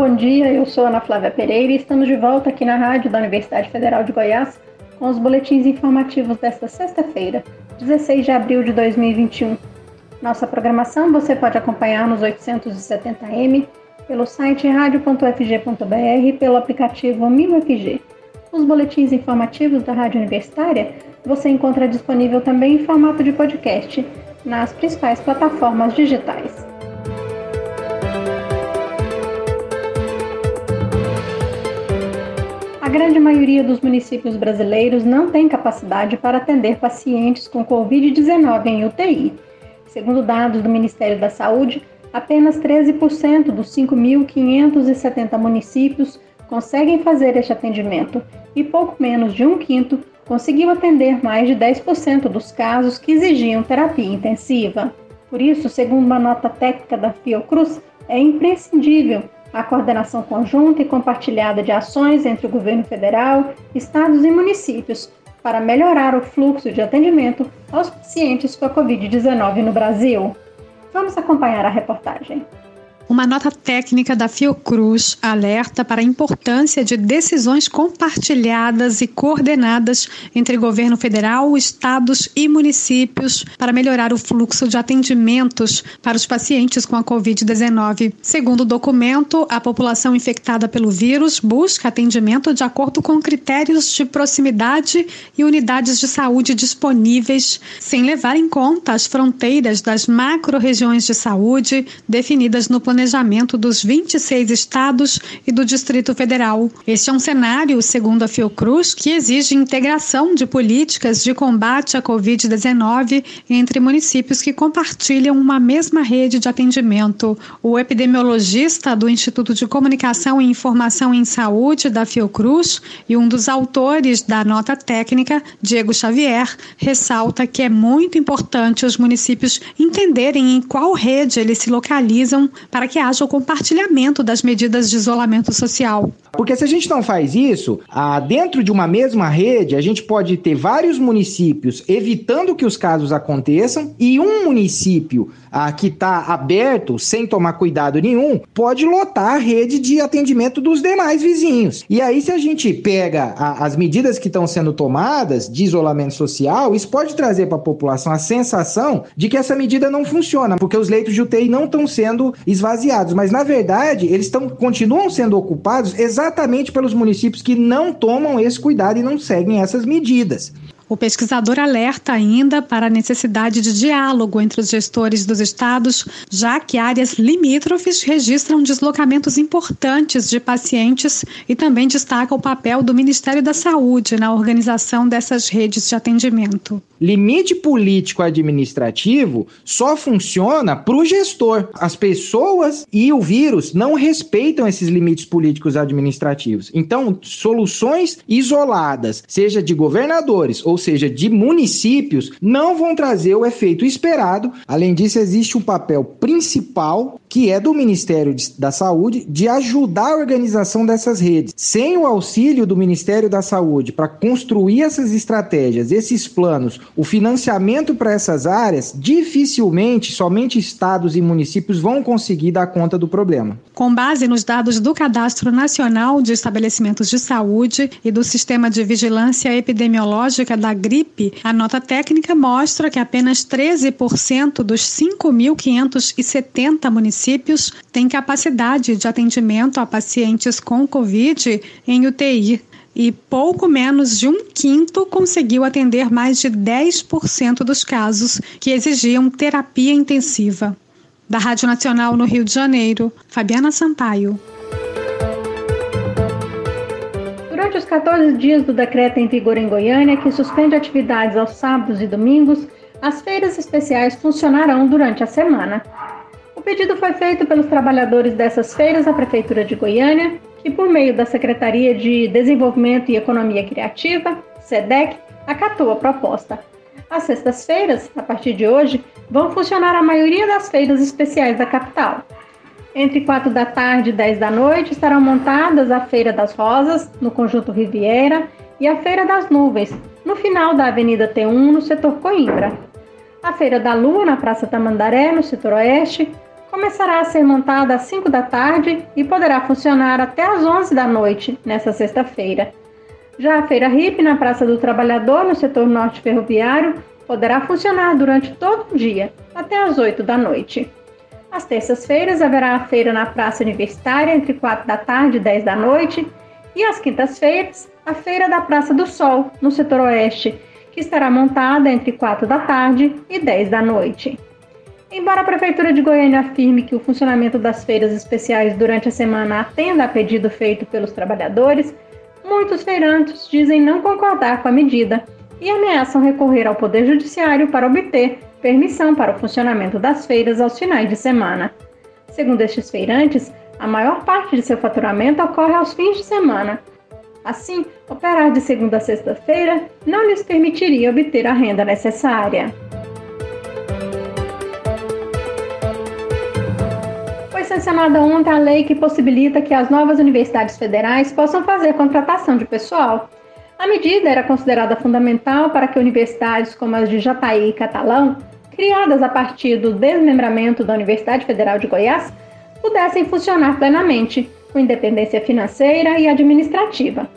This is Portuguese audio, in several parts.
bom dia. Eu sou Ana Flávia Pereira e estamos de volta aqui na rádio da Universidade Federal de Goiás com os boletins informativos desta sexta-feira, 16 de abril de 2021. Nossa programação você pode acompanhar nos 870m, pelo site radio.fg.br e pelo aplicativo MinUFG. Os boletins informativos da Rádio Universitária você encontra disponível também em formato de podcast nas principais plataformas digitais. Grande maioria dos municípios brasileiros não tem capacidade para atender pacientes com Covid-19 em UTI. Segundo dados do Ministério da Saúde, apenas 13% dos 5.570 municípios conseguem fazer este atendimento e pouco menos de um quinto conseguiu atender mais de 10% dos casos que exigiam terapia intensiva. Por isso, segundo uma nota técnica da Fiocruz, é imprescindível a coordenação conjunta e compartilhada de ações entre o governo federal, estados e municípios para melhorar o fluxo de atendimento aos pacientes com a Covid-19 no Brasil. Vamos acompanhar a reportagem. Uma nota técnica da Fiocruz alerta para a importância de decisões compartilhadas e coordenadas entre governo federal, estados e municípios para melhorar o fluxo de atendimentos para os pacientes com a Covid-19. Segundo o documento, a população infectada pelo vírus busca atendimento de acordo com critérios de proximidade e unidades de saúde disponíveis, sem levar em conta as fronteiras das macro-regiões de saúde definidas no planejamento planejamento dos 26 estados e do Distrito Federal. Este é um cenário, segundo a Fiocruz, que exige integração de políticas de combate à Covid-19 entre municípios que compartilham uma mesma rede de atendimento. O epidemiologista do Instituto de Comunicação e Informação em Saúde da Fiocruz e um dos autores da nota técnica, Diego Xavier, ressalta que é muito importante os municípios entenderem em qual rede eles se localizam para que haja o compartilhamento das medidas de isolamento social. Porque se a gente não faz isso, ah, dentro de uma mesma rede, a gente pode ter vários municípios evitando que os casos aconteçam e um município ah, que está aberto, sem tomar cuidado nenhum, pode lotar a rede de atendimento dos demais vizinhos. E aí, se a gente pega a, as medidas que estão sendo tomadas de isolamento social, isso pode trazer para a população a sensação de que essa medida não funciona, porque os leitos de UTI não estão sendo esvaziados. Mas, na verdade, eles tão, continuam sendo ocupados exatamente pelos municípios que não tomam esse cuidado e não seguem essas medidas. O pesquisador alerta ainda para a necessidade de diálogo entre os gestores dos estados, já que áreas limítrofes registram deslocamentos importantes de pacientes e também destaca o papel do Ministério da Saúde na organização dessas redes de atendimento. Limite político administrativo só funciona para o gestor. As pessoas e o vírus não respeitam esses limites políticos administrativos. Então, soluções isoladas, seja de governadores ou seja, de municípios, não vão trazer o efeito esperado. Além disso, existe um papel principal que é do Ministério da Saúde de ajudar a organização dessas redes. Sem o auxílio do Ministério da Saúde para construir essas estratégias, esses planos, o financiamento para essas áreas, dificilmente somente estados e municípios vão conseguir dar conta do problema. Com base nos dados do Cadastro Nacional de Estabelecimentos de Saúde e do Sistema de Vigilância Epidemiológica da da gripe, a nota técnica mostra que apenas 13% dos 5.570 municípios têm capacidade de atendimento a pacientes com Covid em UTI e pouco menos de um quinto conseguiu atender mais de 10% dos casos que exigiam terapia intensiva. Da Rádio Nacional no Rio de Janeiro, Fabiana Sampaio. 14 dias do decreto em vigor em Goiânia, que suspende atividades aos sábados e domingos, as feiras especiais funcionarão durante a semana. O pedido foi feito pelos trabalhadores dessas feiras à Prefeitura de Goiânia, que, por meio da Secretaria de Desenvolvimento e Economia Criativa, SEDEC, acatou a proposta. As sextas-feiras, a partir de hoje, vão funcionar a maioria das feiras especiais da capital. Entre 4 da tarde e 10 da noite estarão montadas a Feira das Rosas, no Conjunto Riviera, e a Feira das Nuvens, no final da Avenida T1, no setor Coimbra. A Feira da Lua, na Praça Tamandaré, no setor oeste, começará a ser montada às 5 da tarde e poderá funcionar até às 11 da noite, nesta sexta-feira. Já a Feira RIP na Praça do Trabalhador, no setor norte ferroviário, poderá funcionar durante todo o dia, até às 8 da noite. Às terças-feiras haverá a feira na Praça Universitária entre 4 da tarde e 10 da noite, e às quintas-feiras, a Feira da Praça do Sol, no setor oeste, que estará montada entre 4 da tarde e 10 da noite. Embora a Prefeitura de Goiânia afirme que o funcionamento das feiras especiais durante a semana atenda a pedido feito pelos trabalhadores, muitos feirantes dizem não concordar com a medida e ameaçam recorrer ao Poder Judiciário para obter permissão para o funcionamento das feiras aos finais de semana. Segundo estes feirantes, a maior parte de seu faturamento ocorre aos fins de semana. Assim, operar de segunda a sexta-feira não lhes permitiria obter a renda necessária. sancionada ontem a lei que possibilita que as novas universidades federais possam fazer contratação de pessoal. A medida era considerada fundamental para que universidades como as de Jataí e Catalão, criadas a partir do desmembramento da Universidade Federal de Goiás, pudessem funcionar plenamente, com independência financeira e administrativa.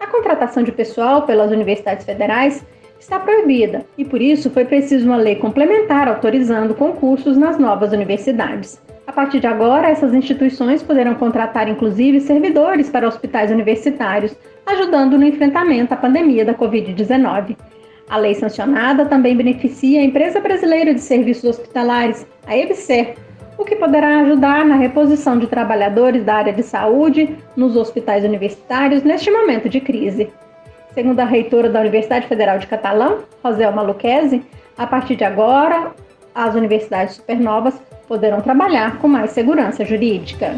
A contratação de pessoal pelas universidades federais está proibida e, por isso, foi preciso uma lei complementar autorizando concursos nas novas universidades. A partir de agora, essas instituições poderão contratar inclusive servidores para hospitais universitários, ajudando no enfrentamento à pandemia da Covid-19. A lei sancionada também beneficia a Empresa Brasileira de Serviços Hospitalares, a EBSER, o que poderá ajudar na reposição de trabalhadores da área de saúde nos hospitais universitários neste momento de crise. Segundo a reitora da Universidade Federal de Catalão, Roselma Luquezzi, a partir de agora, as universidades supernovas poderão trabalhar com mais segurança jurídica.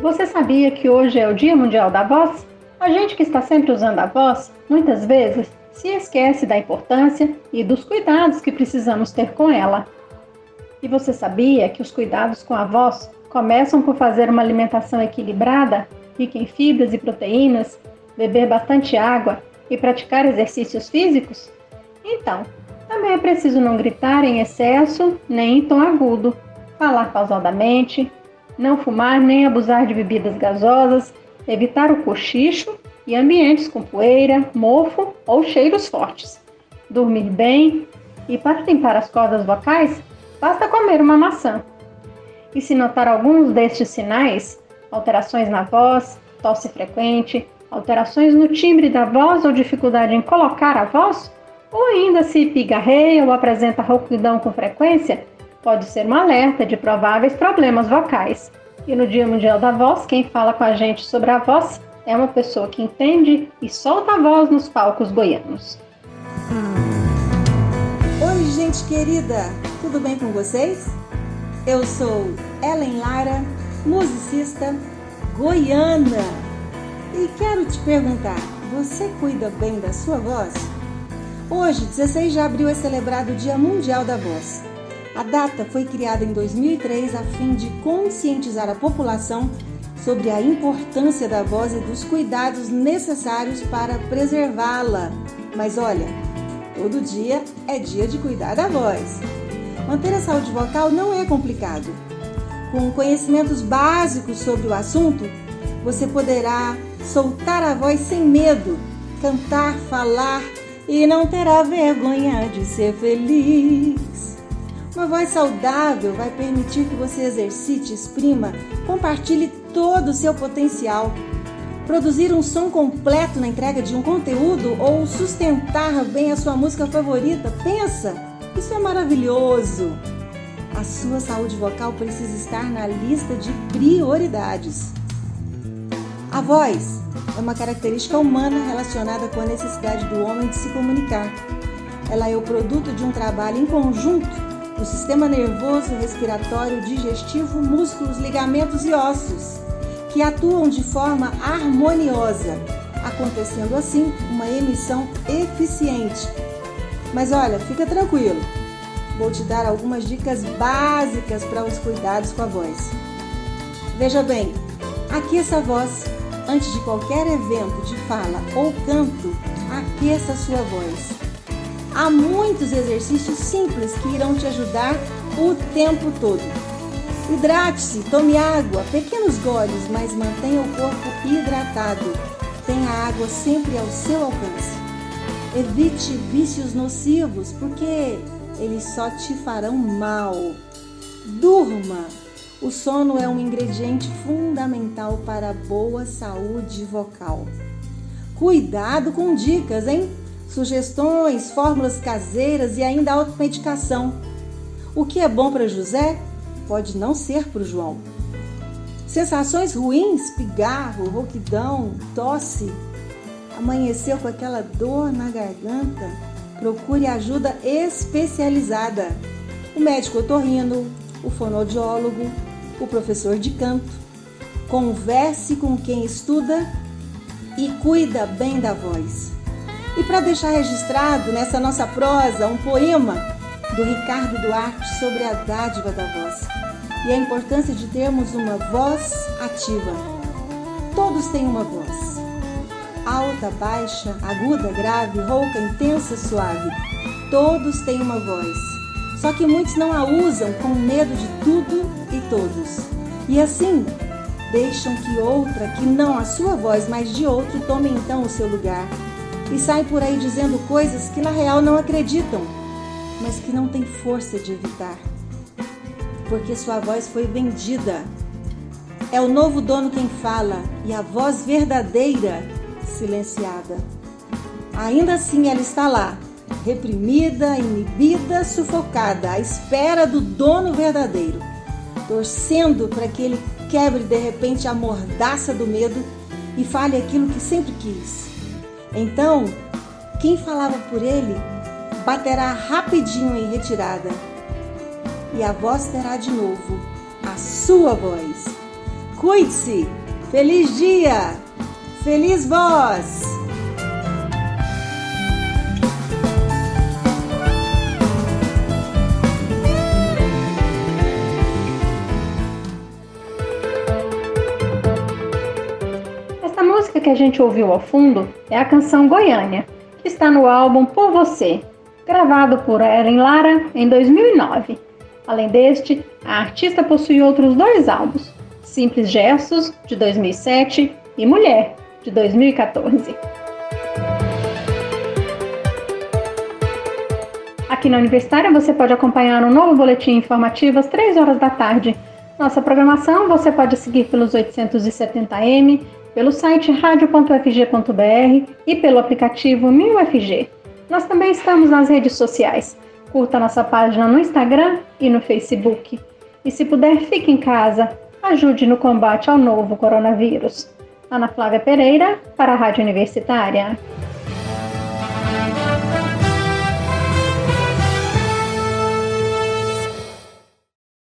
Você sabia que hoje é o Dia Mundial da Voz? A gente que está sempre usando a voz, muitas vezes, se esquece da importância e dos cuidados que precisamos ter com ela. E você sabia que os cuidados com a voz começam por fazer uma alimentação equilibrada, rica em fibras e proteínas, beber bastante água e praticar exercícios físicos? Então, também é preciso não gritar em excesso nem em tom agudo, falar pausadamente, não fumar nem abusar de bebidas gasosas, evitar o cochicho e ambientes com poeira, mofo ou cheiros fortes. Dormir bem e para limpar as cordas vocais, basta comer uma maçã. E se notar alguns destes sinais, alterações na voz, tosse frequente, alterações no timbre da voz ou dificuldade em colocar a voz, ou ainda se pigarreia ou apresenta rouquidão com frequência, pode ser um alerta de prováveis problemas vocais. E no Dia Mundial da Voz, quem fala com a gente sobre a voz é uma pessoa que entende e solta a voz nos palcos goianos. Oi, gente querida, tudo bem com vocês? Eu sou Ellen Lara, musicista goiana. E quero te perguntar: você cuida bem da sua voz? Hoje, 16 de abril, é celebrado o Dia Mundial da Voz. A data foi criada em 2003 a fim de conscientizar a população sobre a importância da voz e dos cuidados necessários para preservá-la. Mas olha, todo dia é dia de cuidar da voz. Manter a saúde vocal não é complicado. Com conhecimentos básicos sobre o assunto, você poderá soltar a voz sem medo, cantar, falar e não terá vergonha de ser feliz. Uma voz saudável vai permitir que você exercite, exprima, compartilhe todo o seu potencial. Produzir um som completo na entrega de um conteúdo ou sustentar bem a sua música favorita, pensa, isso é maravilhoso. A sua saúde vocal precisa estar na lista de prioridades. A voz é uma característica humana relacionada com a necessidade do homem de se comunicar. Ela é o produto de um trabalho em conjunto do sistema nervoso, respiratório, digestivo, músculos, ligamentos e ossos, que atuam de forma harmoniosa, acontecendo assim uma emissão eficiente. Mas olha, fica tranquilo, vou te dar algumas dicas básicas para os cuidados com a voz. Veja bem, aqueça a voz Antes de qualquer evento de fala ou canto, aqueça sua voz. Há muitos exercícios simples que irão te ajudar o tempo todo. Hidrate-se, tome água, pequenos goles, mas mantenha o corpo hidratado. Tenha água sempre ao seu alcance. Evite vícios nocivos, porque eles só te farão mal. Durma. O sono é um ingrediente fundamental para a boa saúde vocal. Cuidado com dicas, hein? Sugestões, fórmulas caseiras e ainda automedicação. O que é bom para José pode não ser para o João. Sensações ruins, pigarro, rouquidão, tosse. Amanheceu com aquela dor na garganta? Procure ajuda especializada. O médico otorrino, o fonoaudiólogo, o professor de canto. Converse com quem estuda e cuida bem da voz. E para deixar registrado nessa nossa prosa um poema do Ricardo Duarte sobre a dádiva da voz e a importância de termos uma voz ativa. Todos têm uma voz. Alta, baixa, aguda, grave, rouca, intensa, suave. Todos têm uma voz. Só que muitos não a usam com medo de tudo e todos. E assim, deixam que outra, que não a sua voz, mas de outro, tome então o seu lugar. E saem por aí dizendo coisas que na real não acreditam, mas que não têm força de evitar. Porque sua voz foi vendida. É o novo dono quem fala e a voz verdadeira silenciada. Ainda assim ela está lá, reprimida, inibida, sufocada, à espera do dono verdadeiro, torcendo para que ele quebre de repente a mordaça do medo e fale aquilo que sempre quis. Então, quem falava por ele baterá rapidinho em retirada e a voz terá de novo a sua voz. Cuide-se! Feliz dia! Feliz voz! Que a gente ouviu ao fundo é a canção Goiânia, que está no álbum Por Você, gravado por Ellen Lara em 2009. Além deste, a artista possui outros dois álbuns, Simples Gestos, de 2007, e Mulher, de 2014. Aqui na Universitária você pode acompanhar um novo boletim informativo às 3 horas da tarde. Nossa programação você pode seguir pelos 870M pelo site radio.fg.br e pelo aplicativo MinUFG. Nós também estamos nas redes sociais. Curta nossa página no Instagram e no Facebook. E se puder, fique em casa. Ajude no combate ao novo coronavírus. Ana Flávia Pereira, para a Rádio Universitária.